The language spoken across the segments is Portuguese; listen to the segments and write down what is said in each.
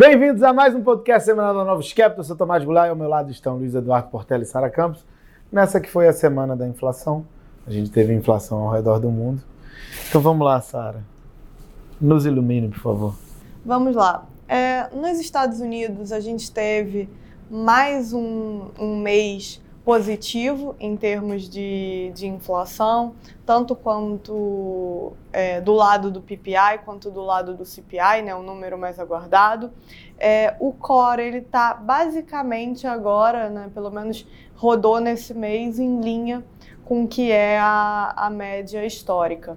Bem-vindos a mais um podcast semanal da Novos Capital. Eu sou Tomás Goulart e ao meu lado estão Luiz Eduardo Portela e Sara Campos. Nessa que foi a semana da inflação. A gente teve inflação ao redor do mundo. Então vamos lá, Sara. Nos ilumine, por favor. Vamos lá. É, nos Estados Unidos, a gente teve mais um, um mês positivo em termos de, de inflação, tanto quanto é, do lado do PPI quanto do lado do CPI, né, o número mais aguardado. É, o core ele está basicamente agora, né, pelo menos rodou nesse mês em linha com o que é a, a média histórica.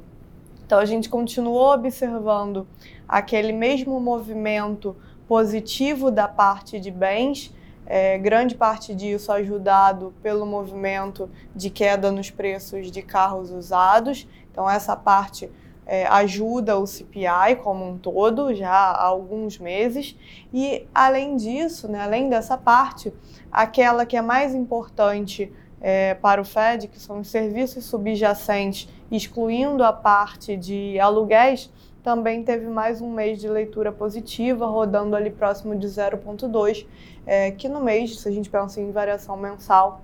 Então a gente continuou observando aquele mesmo movimento positivo da parte de bens é, grande parte disso ajudado pelo movimento de queda nos preços de carros usados. Então, essa parte é, ajuda o CPI como um todo já há alguns meses. E, além disso, né, além dessa parte, aquela que é mais importante é, para o Fed, que são os serviços subjacentes, excluindo a parte de aluguéis, também teve mais um mês de leitura positiva, rodando ali próximo de 0,2, é, que no mês, se a gente pensa em variação mensal,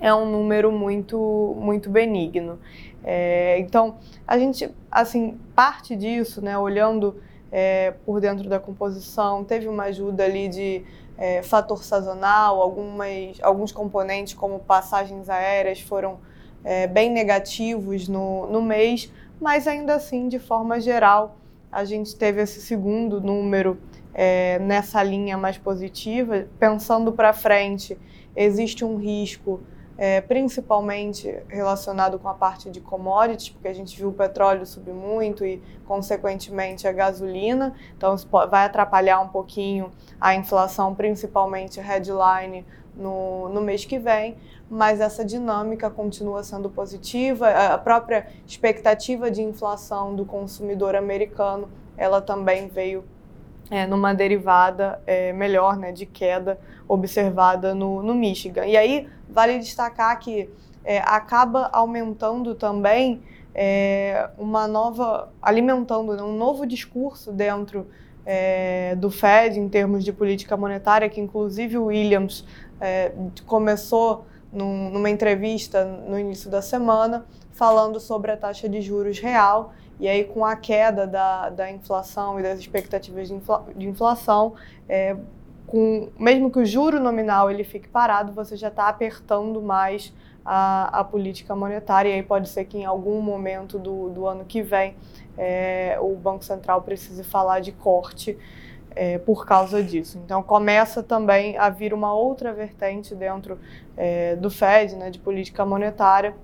é um número muito, muito benigno. É, então, a gente, assim, parte disso, né, olhando é, por dentro da composição, teve uma ajuda ali de é, fator sazonal, algumas, alguns componentes como passagens aéreas foram é, bem negativos no, no mês, mas ainda assim, de forma geral, a gente teve esse segundo número é, nessa linha mais positiva. Pensando para frente, existe um risco, é, principalmente relacionado com a parte de commodities, porque a gente viu o petróleo subir muito e, consequentemente, a gasolina. Então, isso vai atrapalhar um pouquinho a inflação, principalmente headline, no, no mês que vem mas essa dinâmica continua sendo positiva. A própria expectativa de inflação do consumidor americano, ela também veio é, numa derivada é, melhor, né, de queda observada no, no Michigan. E aí vale destacar que é, acaba aumentando também é, uma nova, alimentando né, um novo discurso dentro é, do Fed em termos de política monetária, que inclusive o Williams é, começou num, numa entrevista no início da semana, falando sobre a taxa de juros real. E aí, com a queda da, da inflação e das expectativas de, infla, de inflação, é, com, mesmo que o juro nominal ele fique parado, você já está apertando mais a, a, política monetária. E aí pode ser que em algum momento do, do ano que vem é, o Banco Central precise falar de corte é, por causa disso. Então começa também a vir uma outra vertente dentro é, do Fed, né, de política monetária,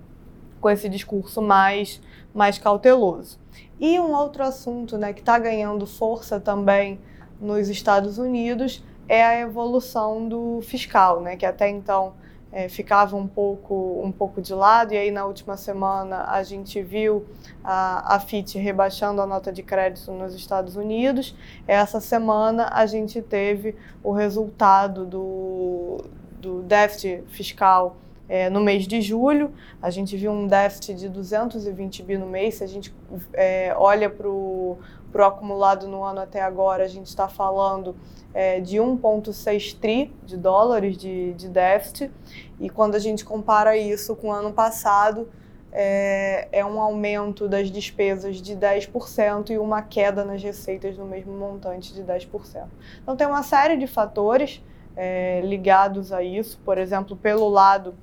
com esse discurso mais, mais cauteloso. E um outro assunto né, que está ganhando força também nos Estados Unidos é a evolução do fiscal, né, que até então é, ficava um pouco, um pouco de lado, e aí na última semana a gente viu a, a FIT rebaixando a nota de crédito nos Estados Unidos. Essa semana a gente teve o resultado do, do déficit fiscal é, no mês de julho, a gente viu um déficit de 220 bi no mês. Se a gente é, olha para o acumulado no ano até agora, a gente está falando é, de 1,6 tri de dólares de, de déficit. E quando a gente compara isso com o ano passado, é, é, um aumento das despesas de 10% e uma queda nas receitas no mesmo montante de 10%. Então, tem uma série de fatores é, ligados a isso, por exemplo, pelo lado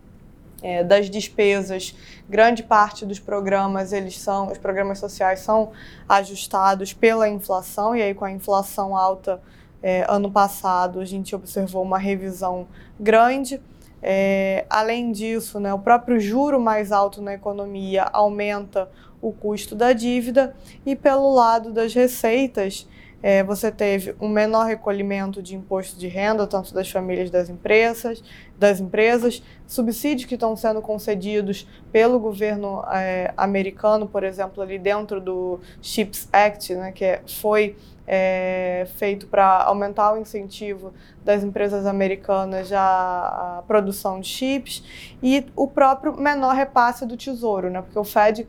é, das despesas, grande parte dos programas, eles são, os programas sociais são ajustados pela inflação, e aí com a inflação alta é, ano passado a gente observou uma revisão grande. É, além disso, né, o próprio juro mais alto na economia aumenta o custo da dívida, e pelo lado das receitas, é, você teve um menor recolhimento de imposto de renda, tanto das famílias das empresas, das empresas, subsídios que estão sendo concedidos pelo governo é, americano, por exemplo, ali dentro do CHIPS Act, né, que é, foi é, feito para aumentar o incentivo das empresas americanas à produção de chips, e o próprio menor repasse do Tesouro, né, porque o Fed,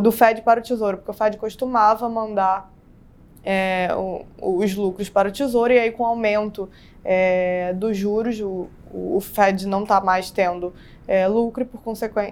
do Fed para o Tesouro, porque o Fed costumava mandar é, o, os lucros para o Tesouro, e aí com o aumento é, dos juros, o, o Fed não está mais tendo é, lucro e, por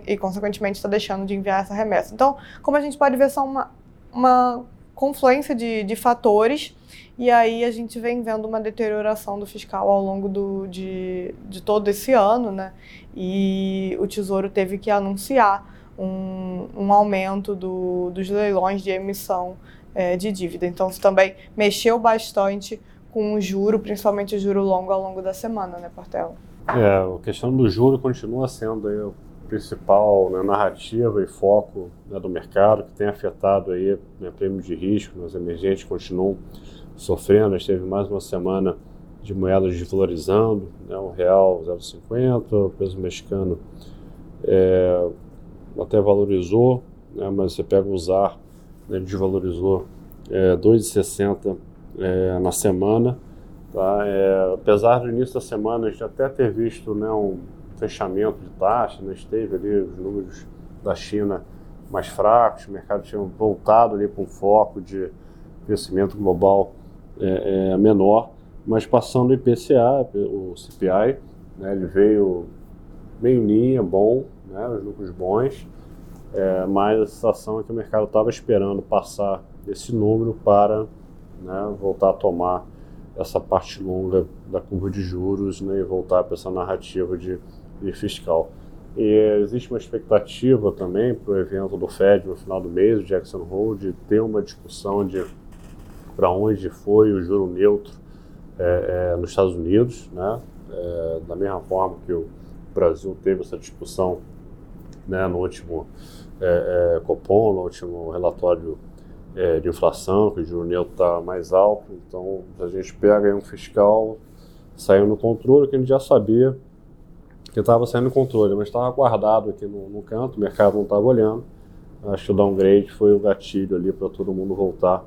e, consequentemente, está deixando de enviar essa remessa. Então, como a gente pode ver, são uma, uma confluência de, de fatores e aí a gente vem vendo uma deterioração do fiscal ao longo do, de, de todo esse ano, né? E o Tesouro teve que anunciar um, um aumento do, dos leilões de emissão é, de dívida. Então, isso também mexeu bastante com o juro, principalmente o juro longo ao longo da semana, né, Portela? É, a questão do juro continua sendo aí o principal né, narrativa e foco né, do mercado, que tem afetado aí né, prêmios de risco, os emergentes continuam sofrendo. A gente teve mais uma semana de moedas desvalorizando, né, o real 0,50, o peso mexicano é, até valorizou, né, mas você pega o ZAR, desvalorizou é, 2,60 é, na semana. Tá? É, apesar do início da semana a gente até ter visto né, um fechamento de taxa, né, esteve ali os números da China mais fracos, o mercado tinha voltado ali para um foco de crescimento global é, é, menor, mas passando o IPCA, o CPI, né, ele veio bem em linha, bom, né, os lucros bons, é, mas a sensação é que o mercado estava esperando passar esse número para né, voltar a tomar essa parte longa da curva de juros né, e voltar para essa narrativa de, de fiscal. E existe uma expectativa também para o evento do Fed no final do mês, o Jackson Hole, de ter uma discussão de para onde foi o juro neutro é, é, nos Estados Unidos, né? É, da mesma forma que o Brasil teve essa discussão né, no último é, é, Copom, no último relatório é, de inflação, que o juro neutro está mais alto. Então, a gente pega um fiscal saindo no controle, que a gente já sabia que estava saindo no controle, mas estava guardado aqui no, no, canto, o mercado não estava olhando. Acho que o downgrade foi o gatilho ali para todo mundo voltar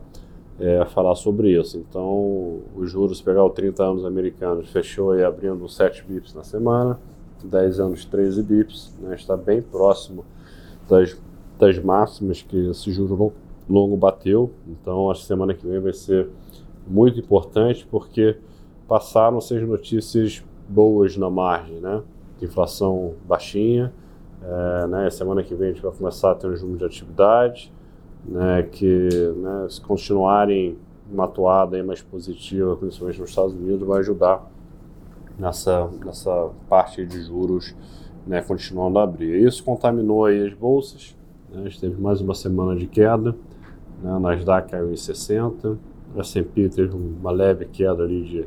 é, a falar sobre isso. Então, os juros, pegar o 30 anos americanos, fechou aí abrindo 7 bips na semana, 10 anos 13 bips, né, está bem próximo das, das máximas que esse juro longo bateu. Então, que semana que vem vai ser muito importante porque passaram-se as notícias boas na margem, né? Inflação baixinha, é, né? Semana que vem a gente vai começar a ter um número de atividade, né? Que, né, se continuarem uma atuada aí mais positiva, principalmente nos Estados Unidos, vai ajudar nessa, nessa parte de juros né, continuando a abrir. Isso contaminou aí as bolsas, né, a gente teve mais uma semana de queda, né, a Nasdaq caiu em 60, a S&P teve uma leve queda ali de,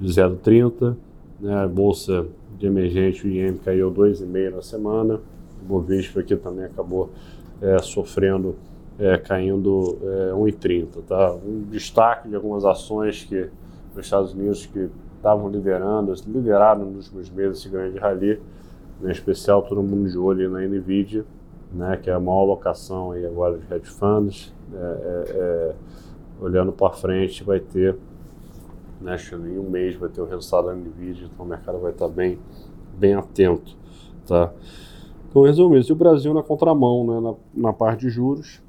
de 0,30, né, a bolsa de emergente, o IEM caiu 2,5 na semana, o Bovespa aqui também acabou é, sofrendo, é, caindo é, 1,30. Tá? Um destaque de algumas ações que nos Estados Unidos que estavam liderando, lideraram nos últimos meses esse grande rally, em especial todo mundo de olho na NVIDIA, né, que é a maior alocação aí agora de hedge funds. É, é, é, olhando para frente, vai ter, né, em um mês vai ter o resultado da NVIDIA, então o mercado vai estar bem, bem atento. Tá? Então, resumindo, e o Brasil na contramão, né, na, na parte de juros,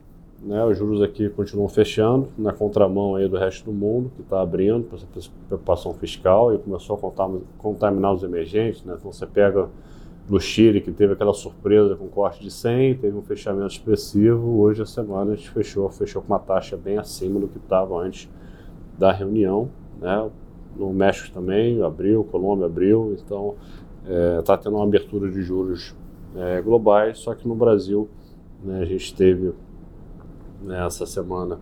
né, os juros aqui continuam fechando, na contramão aí do resto do mundo, que está abrindo para essa preocupação fiscal e começou a contaminar os emergentes. Né, então você pega no Chile, que teve aquela surpresa com corte de 100, teve um fechamento expressivo. Hoje, a semana, a gente fechou, fechou com uma taxa bem acima do que estava antes da reunião. Né? No México também, abriu, Colômbia abriu, então está é, tendo uma abertura de juros é, globais, só que no Brasil né, a gente teve nessa né, semana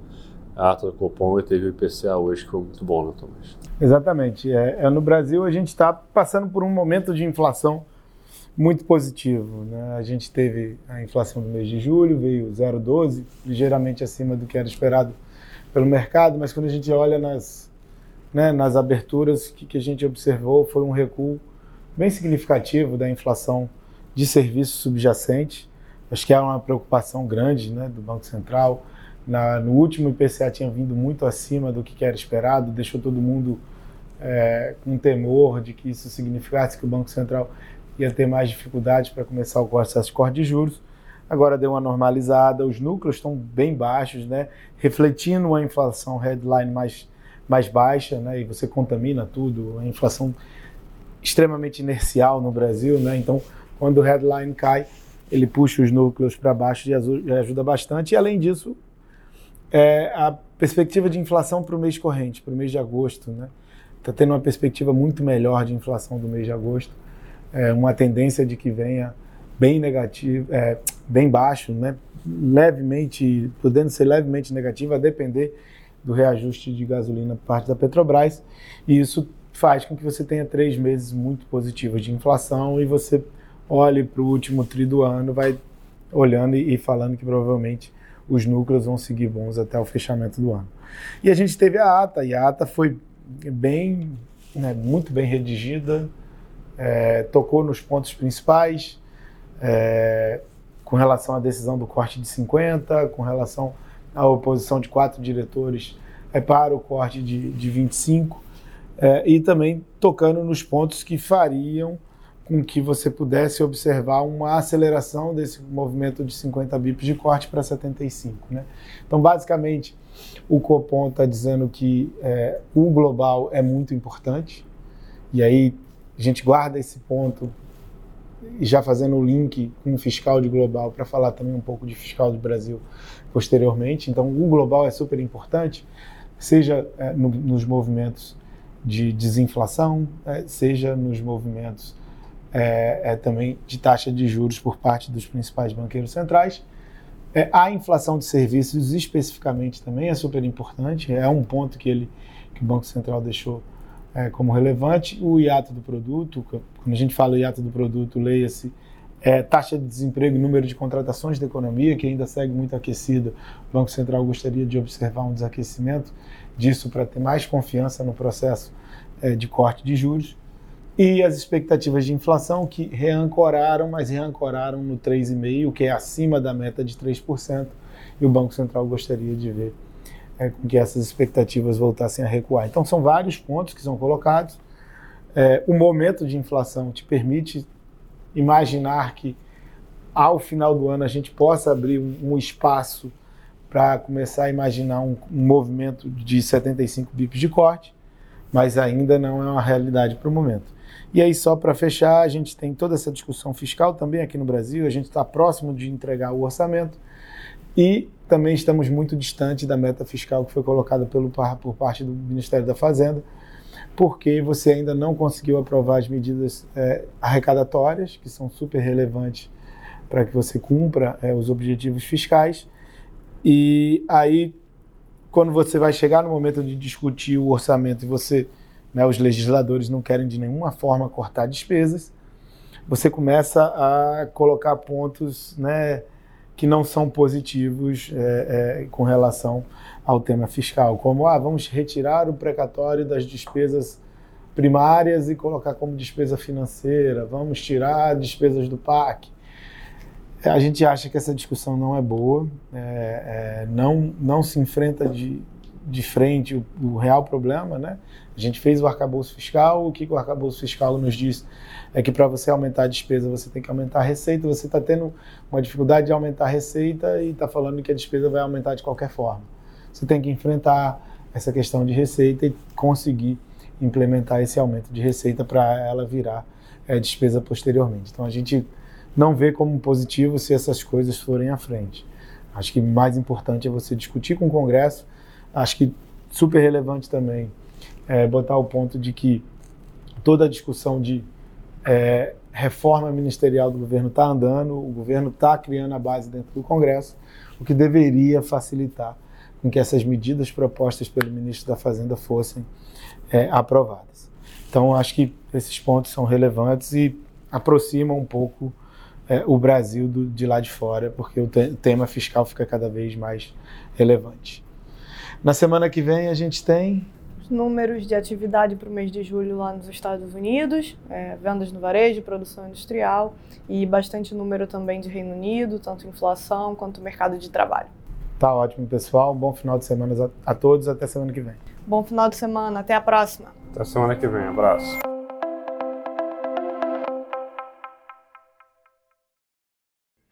a ata do Copom e teve o IPCA hoje, que foi muito bom, né, Tomás? Exatamente. É, é no Brasil a gente está passando por um momento de inflação muito positivo. Né? A gente teve a inflação do mês de julho, veio 0,12, ligeiramente acima do que era esperado pelo mercado, mas quando a gente olha nas, né, nas aberturas, o que, que a gente observou foi um recuo bem significativo da inflação de serviços subjacentes. Acho que é uma preocupação grande né, do Banco Central. Na, no último IPCA tinha vindo muito acima do que era esperado, deixou todo mundo é, com temor de que isso significasse que o Banco Central ia ter mais dificuldades para começar o processo de corte de juros. agora deu uma normalizada, os núcleos estão bem baixos, né? refletindo uma inflação headline mais, mais baixa, né? e você contamina tudo, a inflação extremamente inercial no Brasil, né? então quando o headline cai, ele puxa os núcleos para baixo e ajuda bastante, e além disso, é, a perspectiva de inflação para o mês corrente, para o mês de agosto, né? Está tendo uma perspectiva muito melhor de inflação do mês de agosto, é, uma tendência de que venha bem negativo, é, bem baixo, né? levemente, podendo ser levemente negativo, a depender do reajuste de gasolina por parte da Petrobras. E isso faz com que você tenha três meses muito positivos de inflação e você olhe para o último tri do ano, vai olhando e, e falando que provavelmente os núcleos vão seguir bons até o fechamento do ano. E a gente teve a ata, e a ata foi bem, né, muito bem redigida, é, tocou nos pontos principais, é, com relação à decisão do corte de 50, com relação à oposição de quatro diretores é, para o corte de, de 25, é, e também tocando nos pontos que fariam com que você pudesse observar uma aceleração desse movimento de 50 bips de corte para 75. Né? Então, basicamente, o Copom está dizendo que é, o global é muito importante, e aí a gente guarda esse ponto e já fazendo o link com o fiscal de global para falar também um pouco de fiscal do Brasil posteriormente. Então, o global é super importante, seja é, no, nos movimentos de desinflação, é, seja nos movimentos é, é, também de taxa de juros por parte dos principais banqueiros centrais. É, a inflação de serviços especificamente também é super importante, é um ponto que, ele, que o Banco Central deixou é, como relevante. O hiato do produto, quando a gente fala hiato do produto, leia-se é, taxa de desemprego e número de contratações da economia, que ainda segue muito aquecida. O Banco Central gostaria de observar um desaquecimento disso para ter mais confiança no processo é, de corte de juros e as expectativas de inflação que reancoraram, mas reancoraram no 3,5%, que é acima da meta de 3%, e o Banco Central gostaria de ver é, que essas expectativas voltassem a recuar. Então, são vários pontos que são colocados. É, o momento de inflação te permite imaginar que, ao final do ano, a gente possa abrir um, um espaço para começar a imaginar um, um movimento de 75 bips de corte, mas ainda não é uma realidade para o momento. E aí, só para fechar, a gente tem toda essa discussão fiscal também aqui no Brasil, a gente está próximo de entregar o orçamento e também estamos muito distante da meta fiscal que foi colocada pelo, por parte do Ministério da Fazenda, porque você ainda não conseguiu aprovar as medidas é, arrecadatórias, que são super relevantes para que você cumpra é, os objetivos fiscais. E aí, quando você vai chegar no momento de discutir o orçamento e você né, os legisladores não querem de nenhuma forma cortar despesas, você começa a colocar pontos né, que não são positivos é, é, com relação ao tema fiscal, como ah, vamos retirar o precatório das despesas primárias e colocar como despesa financeira, vamos tirar despesas do PAC. A gente acha que essa discussão não é boa, é, é não, não se enfrenta de, de frente o, o, real problema, né? A gente fez o arcabouço fiscal, o que, o arcabouço fiscal nos diz é que para você aumentar a despesa você tem que aumentar a receita, você está tendo uma dificuldade de aumentar a receita e está falando que a despesa vai aumentar de qualquer forma. Você tem que enfrentar essa questão de receita e conseguir implementar esse aumento de receita para ela virar é, despesa posteriormente. Então a gente não vê como positivo se essas coisas forem à frente. Acho que mais importante é você discutir com o Congresso Acho que super relevante também é, botar o ponto de que toda a discussão de é, reforma ministerial do governo está andando, o governo está criando a base dentro do Congresso, o que deveria facilitar com que essas medidas propostas pelo ministro da Fazenda fossem é, aprovadas. Então, acho que esses pontos são relevantes e aproximam um pouco é, o Brasil do, de lá de fora, porque o, te tema fiscal fica cada vez mais relevante. Na semana que vem a gente tem números de atividade para o mês de julho lá nos Estados Unidos, é, vendas no varejo, produção industrial e bastante número também de Reino Unido, tanto inflação quanto mercado de trabalho. Tá ótimo, pessoal. Bom final de semana a, a todos. Até semana que vem. Bom final de semana. Até a próxima. Até semana que vem. Abraço.